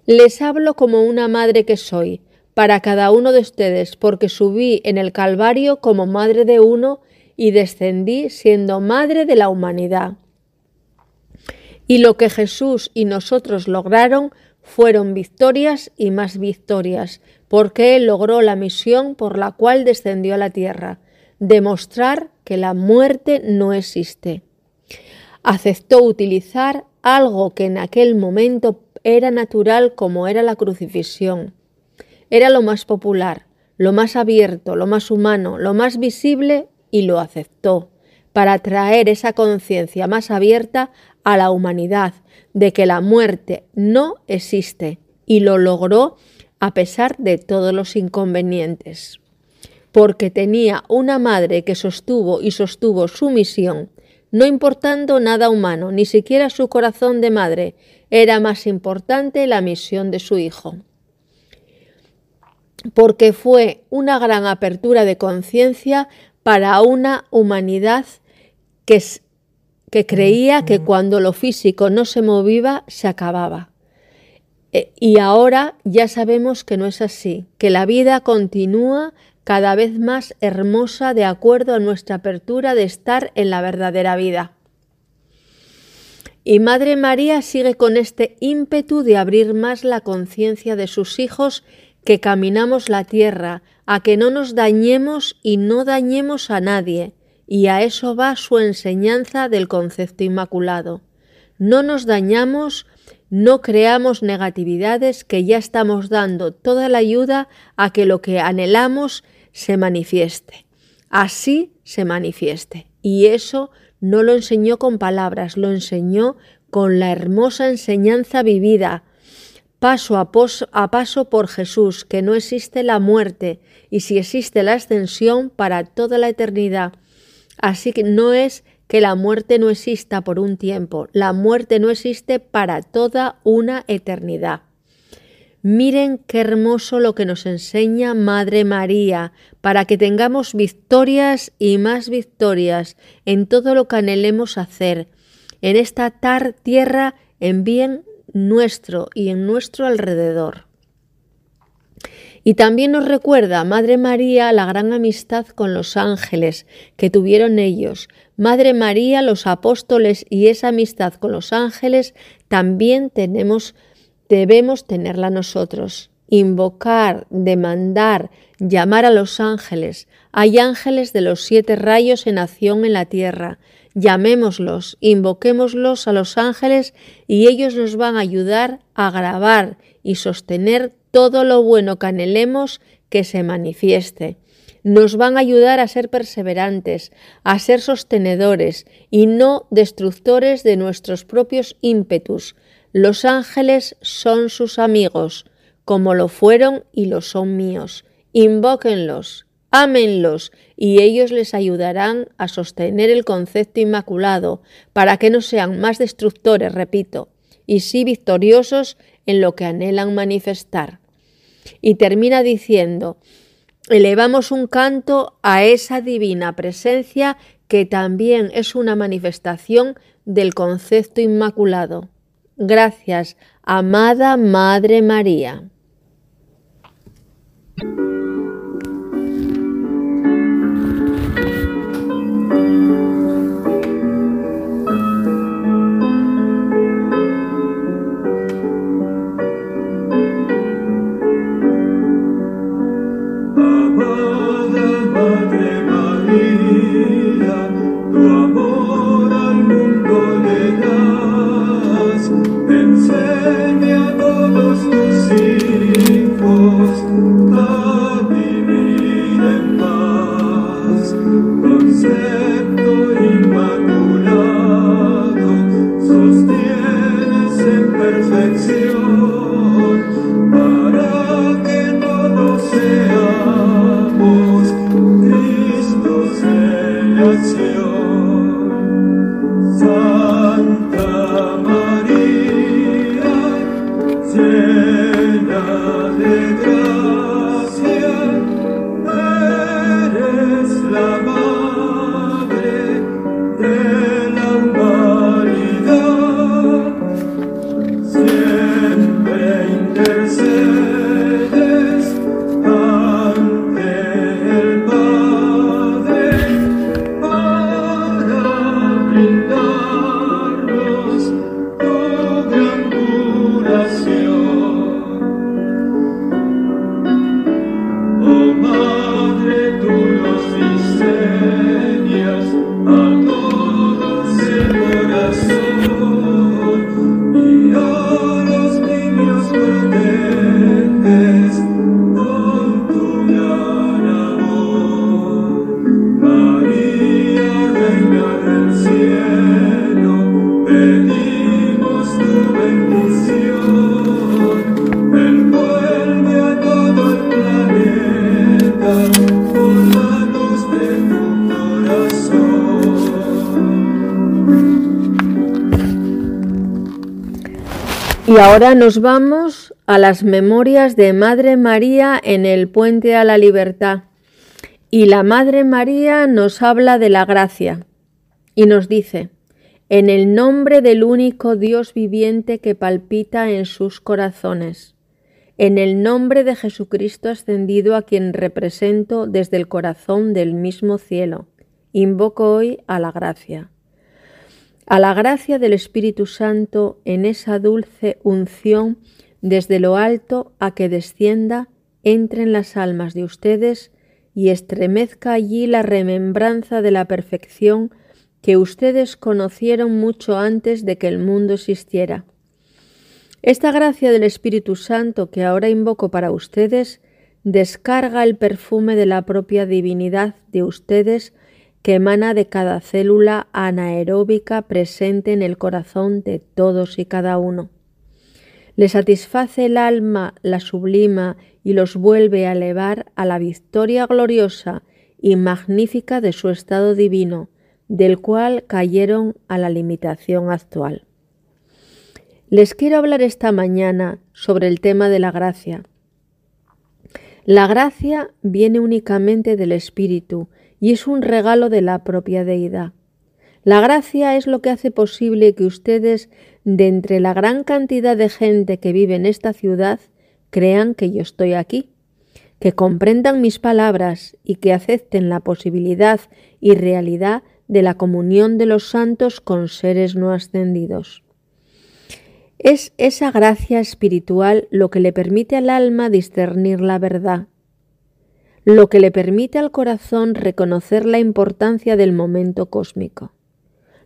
Les hablo como una madre que soy, para cada uno de ustedes, porque subí en el Calvario como madre de uno y descendí siendo madre de la humanidad. Y lo que Jesús y nosotros lograron fueron victorias y más victorias, porque Él logró la misión por la cual descendió a la tierra, demostrar que la muerte no existe. Aceptó utilizar algo que en aquel momento era natural como era la crucifixión. Era lo más popular, lo más abierto, lo más humano, lo más visible y lo aceptó para traer esa conciencia más abierta a la humanidad de que la muerte no existe y lo logró a pesar de todos los inconvenientes. Porque tenía una madre que sostuvo y sostuvo su misión, no importando nada humano, ni siquiera su corazón de madre, era más importante la misión de su hijo. Porque fue una gran apertura de conciencia para una humanidad que, que creía que cuando lo físico no se movía, se acababa. E, y ahora ya sabemos que no es así, que la vida continúa cada vez más hermosa de acuerdo a nuestra apertura de estar en la verdadera vida. Y Madre María sigue con este ímpetu de abrir más la conciencia de sus hijos que caminamos la tierra, a que no nos dañemos y no dañemos a nadie, y a eso va su enseñanza del concepto inmaculado. No nos dañamos, no creamos negatividades que ya estamos dando toda la ayuda a que lo que anhelamos se manifieste. Así se manifieste. Y eso no lo enseñó con palabras, lo enseñó con la hermosa enseñanza vivida, paso a, a, paso por Jesús, que no existe la muerte y si existe la ascensión para toda la eternidad Así que no es que la muerte no exista por un tiempo, la muerte no existe para toda una eternidad. Miren qué hermoso lo que nos enseña Madre María, para que tengamos victorias y más victorias en todo lo que anhelemos hacer, en esta tar tierra en bien nuestro y en nuestro alrededor. Y también nos recuerda, Madre María, la gran amistad con los ángeles que tuvieron ellos. Madre María, los apóstoles y esa amistad con los ángeles también tenemos, debemos tenerla nosotros. Invocar, demandar, llamar a los ángeles. Hay ángeles de los siete rayos en acción en la tierra. Llamémoslos, invoquémoslos a los ángeles y ellos nos van a ayudar a grabar y sostener todo lo bueno que anhelemos que se manifieste. Nos van a ayudar a ser perseverantes, a ser sostenedores y no destructores de nuestros propios ímpetus. Los ángeles son sus amigos, como lo fueron y lo son míos, invóquenlos, ámenlos, y ellos les ayudarán a sostener el concepto inmaculado, para que no sean más destructores, repito, y sí victoriosos en lo que anhelan manifestar. Y termina diciendo, elevamos un canto a esa divina presencia que también es una manifestación del concepto inmaculado. Gracias, amada Madre María. Ahora nos vamos a las memorias de Madre María en el puente a la libertad. Y la Madre María nos habla de la gracia y nos dice, en el nombre del único Dios viviente que palpita en sus corazones, en el nombre de Jesucristo ascendido a quien represento desde el corazón del mismo cielo, invoco hoy a la gracia a la gracia del Espíritu Santo en esa dulce unción desde lo alto a que descienda, entre en las almas de ustedes y estremezca allí la remembranza de la perfección que ustedes conocieron mucho antes de que el mundo existiera. Esta gracia del Espíritu Santo que ahora invoco para ustedes descarga el perfume de la propia divinidad de ustedes que emana de cada célula anaeróbica presente en el corazón de todos y cada uno. Le satisface el alma, la sublima y los vuelve a elevar a la victoria gloriosa y magnífica de su estado divino, del cual cayeron a la limitación actual. Les quiero hablar esta mañana sobre el tema de la gracia. La gracia viene únicamente del Espíritu y es un regalo de la propia deidad. La gracia es lo que hace posible que ustedes, de entre la gran cantidad de gente que vive en esta ciudad, crean que yo estoy aquí, que comprendan mis palabras y que acepten la posibilidad y realidad de la comunión de los santos con seres no ascendidos. Es esa gracia espiritual lo que le permite al alma discernir la verdad, lo que le permite al corazón reconocer la importancia del momento cósmico,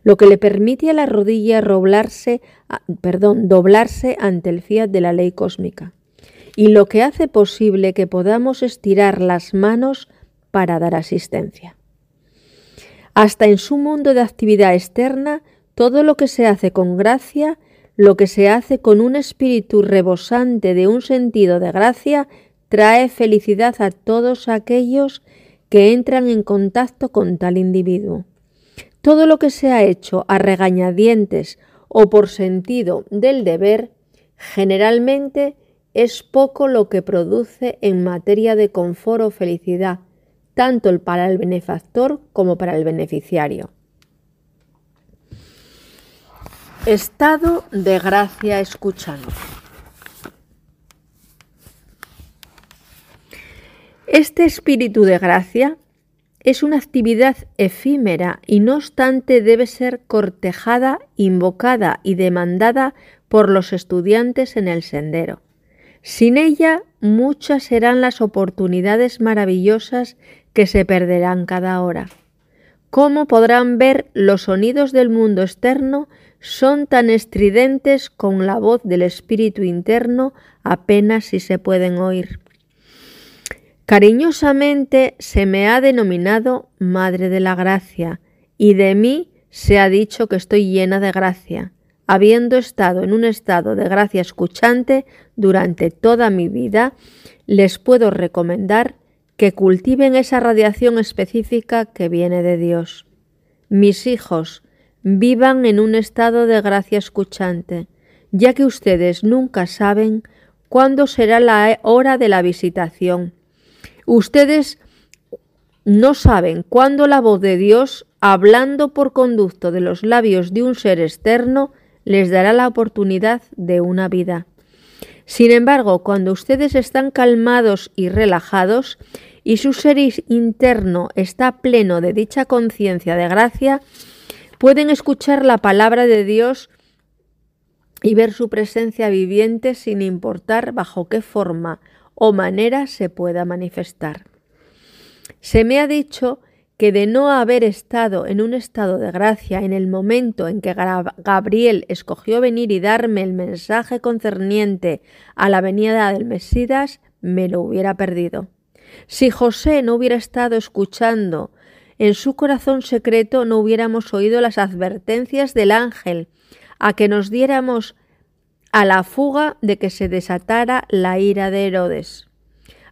lo que le permite a la rodilla doblarse ante el fiat de la ley cósmica, y lo que hace posible que podamos estirar las manos para dar asistencia. Hasta en su mundo de actividad externa, todo lo que se hace con gracia, lo que se hace con un espíritu rebosante de un sentido de gracia, trae felicidad a todos aquellos que entran en contacto con tal individuo. Todo lo que se ha hecho a regañadientes o por sentido del deber, generalmente es poco lo que produce en materia de confort o felicidad, tanto para el benefactor como para el beneficiario. Estado de gracia escuchando. Este espíritu de gracia es una actividad efímera y no obstante debe ser cortejada, invocada y demandada por los estudiantes en el sendero. Sin ella, muchas serán las oportunidades maravillosas que se perderán cada hora. ¿Cómo podrán ver los sonidos del mundo externo son tan estridentes con la voz del espíritu interno apenas si se pueden oír? Cariñosamente se me ha denominado Madre de la Gracia, y de mí se ha dicho que estoy llena de gracia, habiendo estado en un estado de gracia escuchante durante toda mi vida, les puedo recomendar que cultiven esa radiación específica que viene de Dios. Mis hijos, vivan en un estado de gracia escuchante, ya que ustedes nunca saben cuándo será la hora de la visitación. Ustedes no saben cuándo la voz de Dios, hablando por conducto de los labios de un ser externo, les dará la oportunidad de una vida. Sin embargo, cuando ustedes están calmados y relajados, y su ser interno está pleno de dicha conciencia de gracia, pueden escuchar la palabra de Dios y ver su presencia viviente sin importar bajo qué forma o manera se pueda manifestar. Se me ha dicho que de no haber estado en un estado de gracia en el momento en que Gabriel escogió venir y darme el mensaje concerniente a la venida del Mesías, me lo hubiera perdido. Si José no hubiera estado escuchando en su corazón secreto, no hubiéramos oído las advertencias del ángel a que nos diéramos a la fuga de que se desatara la ira de Herodes.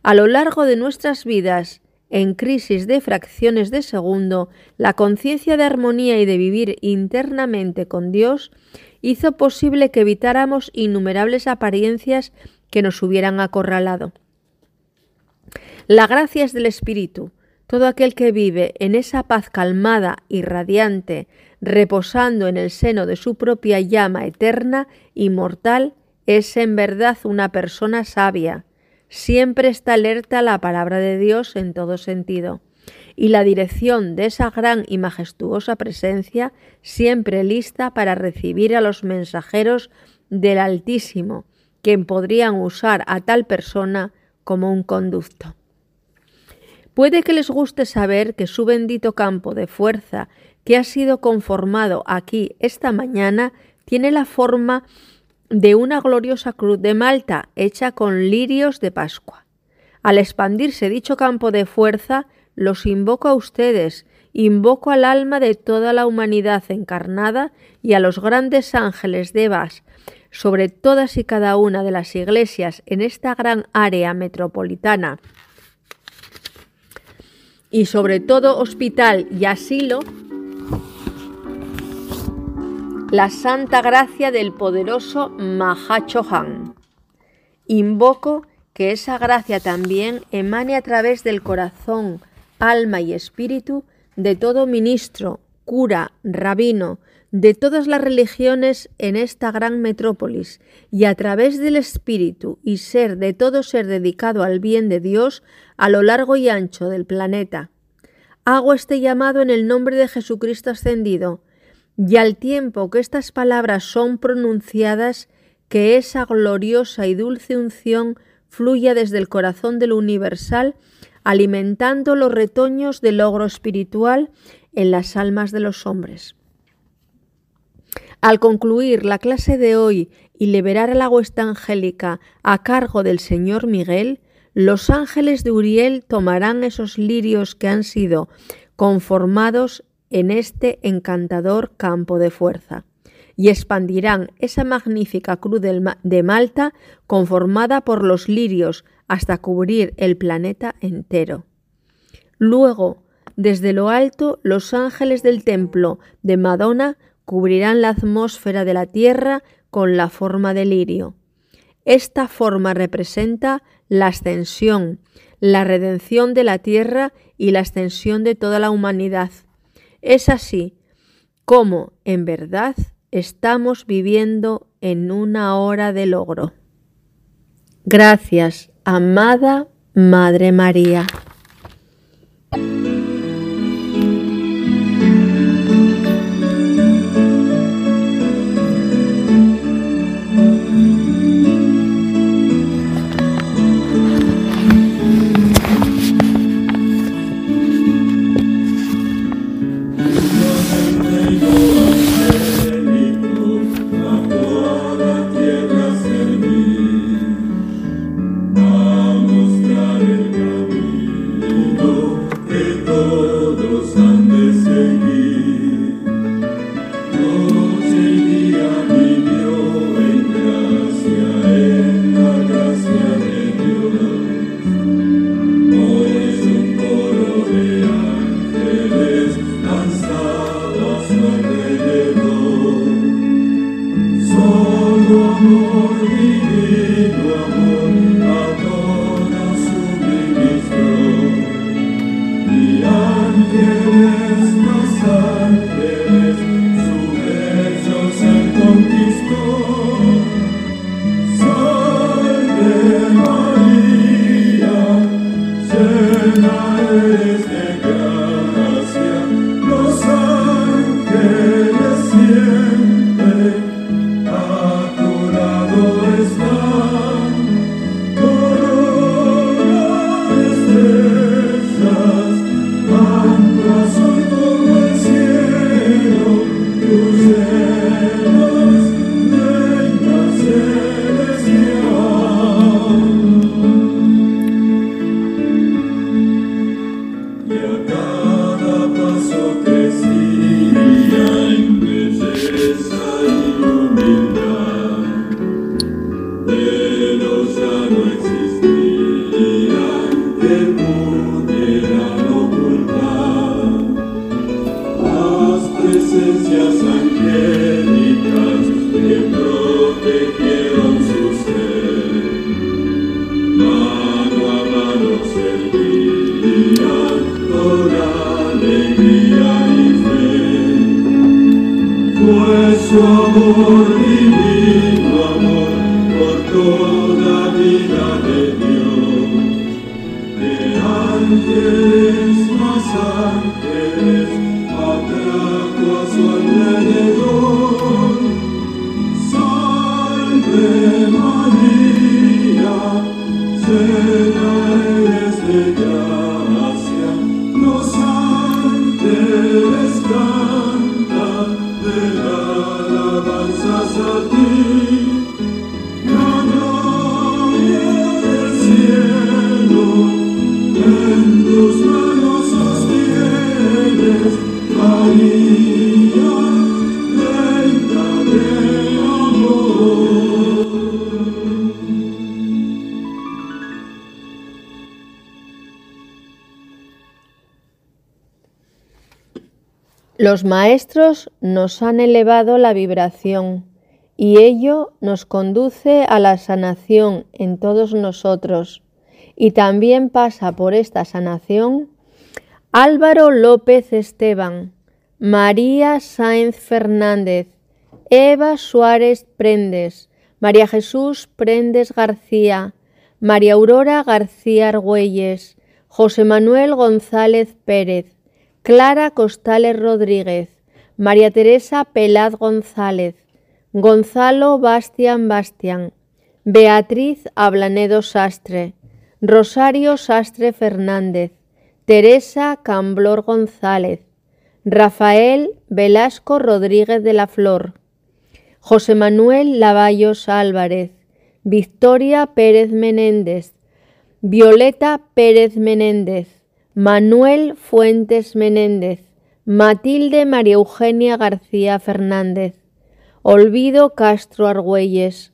A lo largo de nuestras vidas, en crisis de fracciones de segundo, la conciencia de armonía y de vivir internamente con Dios hizo posible que evitáramos innumerables apariencias que nos hubieran acorralado. La gracia es del Espíritu. Todo aquel que vive en esa paz calmada y radiante, reposando en el seno de su propia llama eterna, inmortal, es en verdad una persona sabia. Siempre está alerta la palabra de Dios en todo sentido. Y la dirección de esa gran y majestuosa presencia, siempre lista para recibir a los mensajeros del Altísimo, quien podrían usar a tal persona como un conducto. Puede que les guste saber que su bendito campo de fuerza que ha sido conformado aquí esta mañana tiene la forma de una gloriosa cruz de Malta hecha con lirios de Pascua. Al expandirse dicho campo de fuerza, los invoco a ustedes, invoco al alma de toda la humanidad encarnada y a los grandes ángeles de Evas sobre todas y cada una de las iglesias en esta gran área metropolitana y sobre todo hospital y asilo, la santa gracia del poderoso Mahachohan. Invoco que esa gracia también emane a través del corazón, alma y espíritu de todo ministro, cura, rabino, de todas las religiones en esta gran metrópolis y a través del espíritu y ser de todo ser dedicado al bien de Dios a lo largo y ancho del planeta. Hago este llamado en el nombre de Jesucristo ascendido, y al tiempo que estas palabras son pronunciadas, que esa gloriosa y dulce unción fluya desde el corazón del universal, alimentando los retoños del logro espiritual en las almas de los hombres. Al concluir la clase de hoy y liberar la huesta angélica a cargo del señor Miguel, los ángeles de Uriel tomarán esos lirios que han sido conformados en este encantador campo de fuerza y expandirán esa magnífica cruz de Malta conformada por los lirios hasta cubrir el planeta entero. Luego, desde lo alto, los ángeles del templo de Madonna cubrirán la atmósfera de la Tierra con la forma de lirio. Esta forma representa la ascensión, la redención de la Tierra y la ascensión de toda la humanidad. Es así como, en verdad, estamos viviendo en una hora de logro. Gracias, amada Madre María. Los maestros nos han elevado la vibración y ello nos conduce a la sanación en todos nosotros. Y también pasa por esta sanación Álvaro López Esteban, María Sáenz Fernández, Eva Suárez Prendes, María Jesús Prendes García, María Aurora García Argüelles, José Manuel González Pérez, Clara Costales Rodríguez, María Teresa Pelaz González, Gonzalo Bastian Bastian, Beatriz Ablanedo Sastre, Rosario Sastre Fernández, Teresa Camblor González, Rafael Velasco Rodríguez de la Flor, José Manuel Lavallos Álvarez, Victoria Pérez Menéndez, Violeta Pérez Menéndez, Manuel Fuentes Menéndez, Matilde María Eugenia García Fernández, Olvido Castro Argüelles,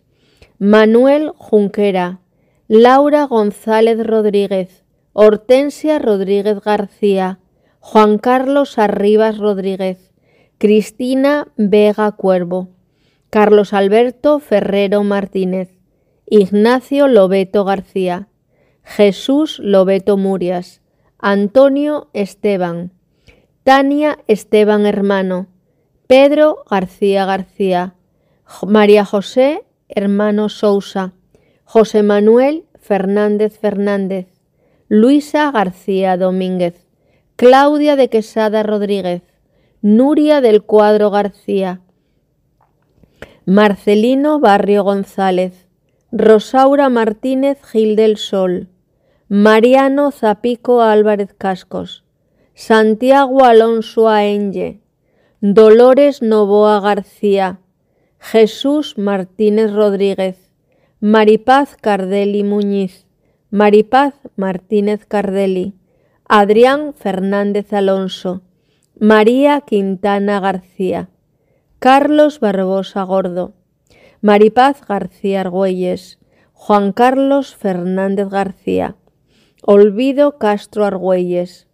Manuel Junquera, Laura González Rodríguez, Hortensia Rodríguez García, Juan Carlos Arribas Rodríguez, Cristina Vega Cuervo, Carlos Alberto Ferrero Martínez, Ignacio Lobeto García, Jesús Lobeto Murias, Antonio Esteban, Tania Esteban Hermano, Pedro García García, María José Hermano Sousa, José Manuel Fernández Fernández, Luisa García Domínguez, Claudia de Quesada Rodríguez, Nuria del Cuadro García, Marcelino Barrio González, Rosaura Martínez Gil del Sol, Mariano Zapico Álvarez Cascos, Santiago Alonso Aenge, Dolores Novoa García, Jesús Martínez Rodríguez, Maripaz Cardelli Muñiz, Maripaz Martínez Cardelli, Adrián Fernández Alonso, María Quintana García, Carlos Barbosa Gordo, Maripaz García Argüelles, Juan Carlos Fernández García, Olvido Castro Argüelles,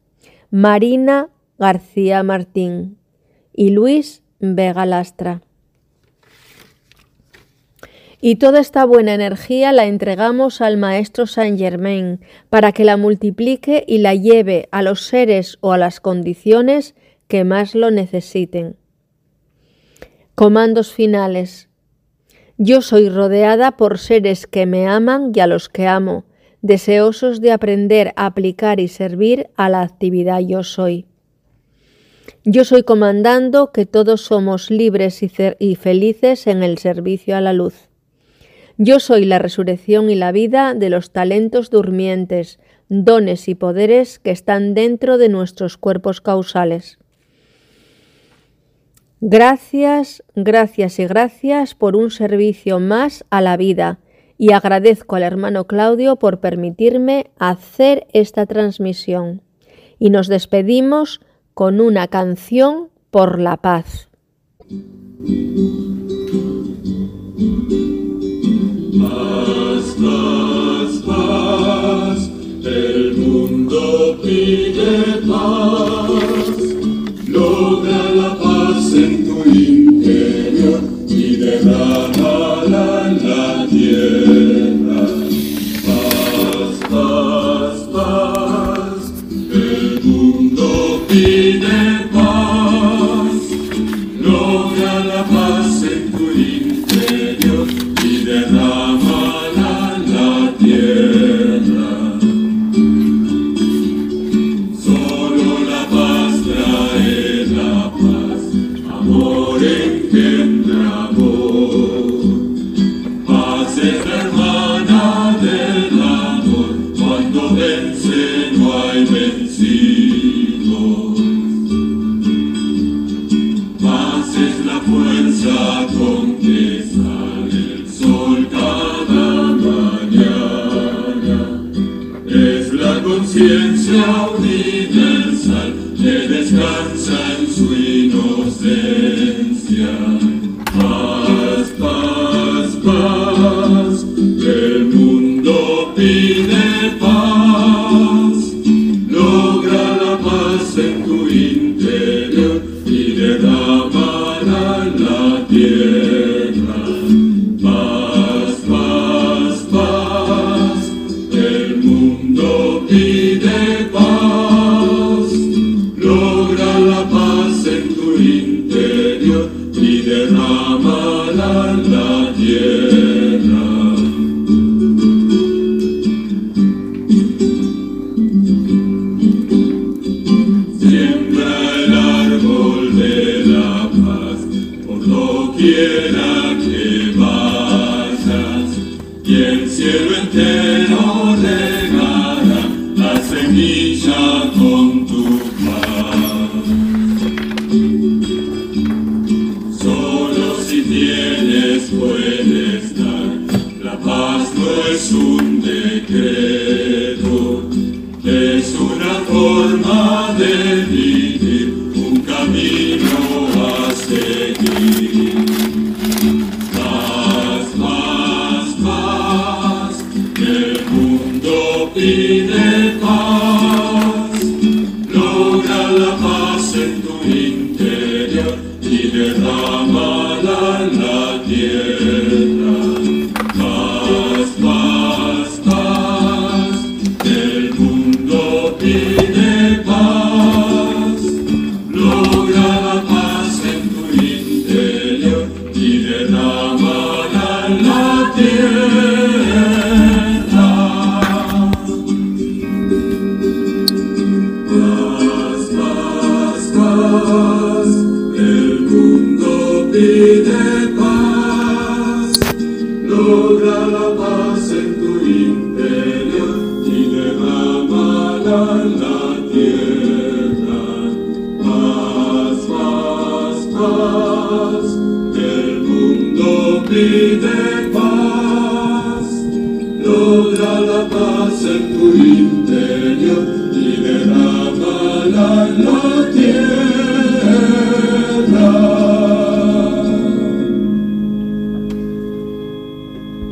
Marina García Martín y Luis Vega Lastra. Y toda esta buena energía la entregamos al Maestro Saint Germain para que la multiplique y la lleve a los seres o a las condiciones que más lo necesiten. Comandos finales. Yo soy rodeada por seres que me aman y a los que amo, deseosos de aprender a aplicar y servir a la actividad yo soy. Yo soy comandando que todos somos libres y, felices en el servicio a la luz. Yo soy la resurrección y la vida de los talentos durmientes, dones y poderes que están dentro de nuestros cuerpos causales. Gracias, gracias y gracias por un servicio más a la vida y agradezco al hermano Claudio por permitirme hacer esta transmisión. Y nos despedimos con una canción por la paz. Paz, paz, paz, el mundo pide paz, logra la paz en tu interior y derrámala en la conciencia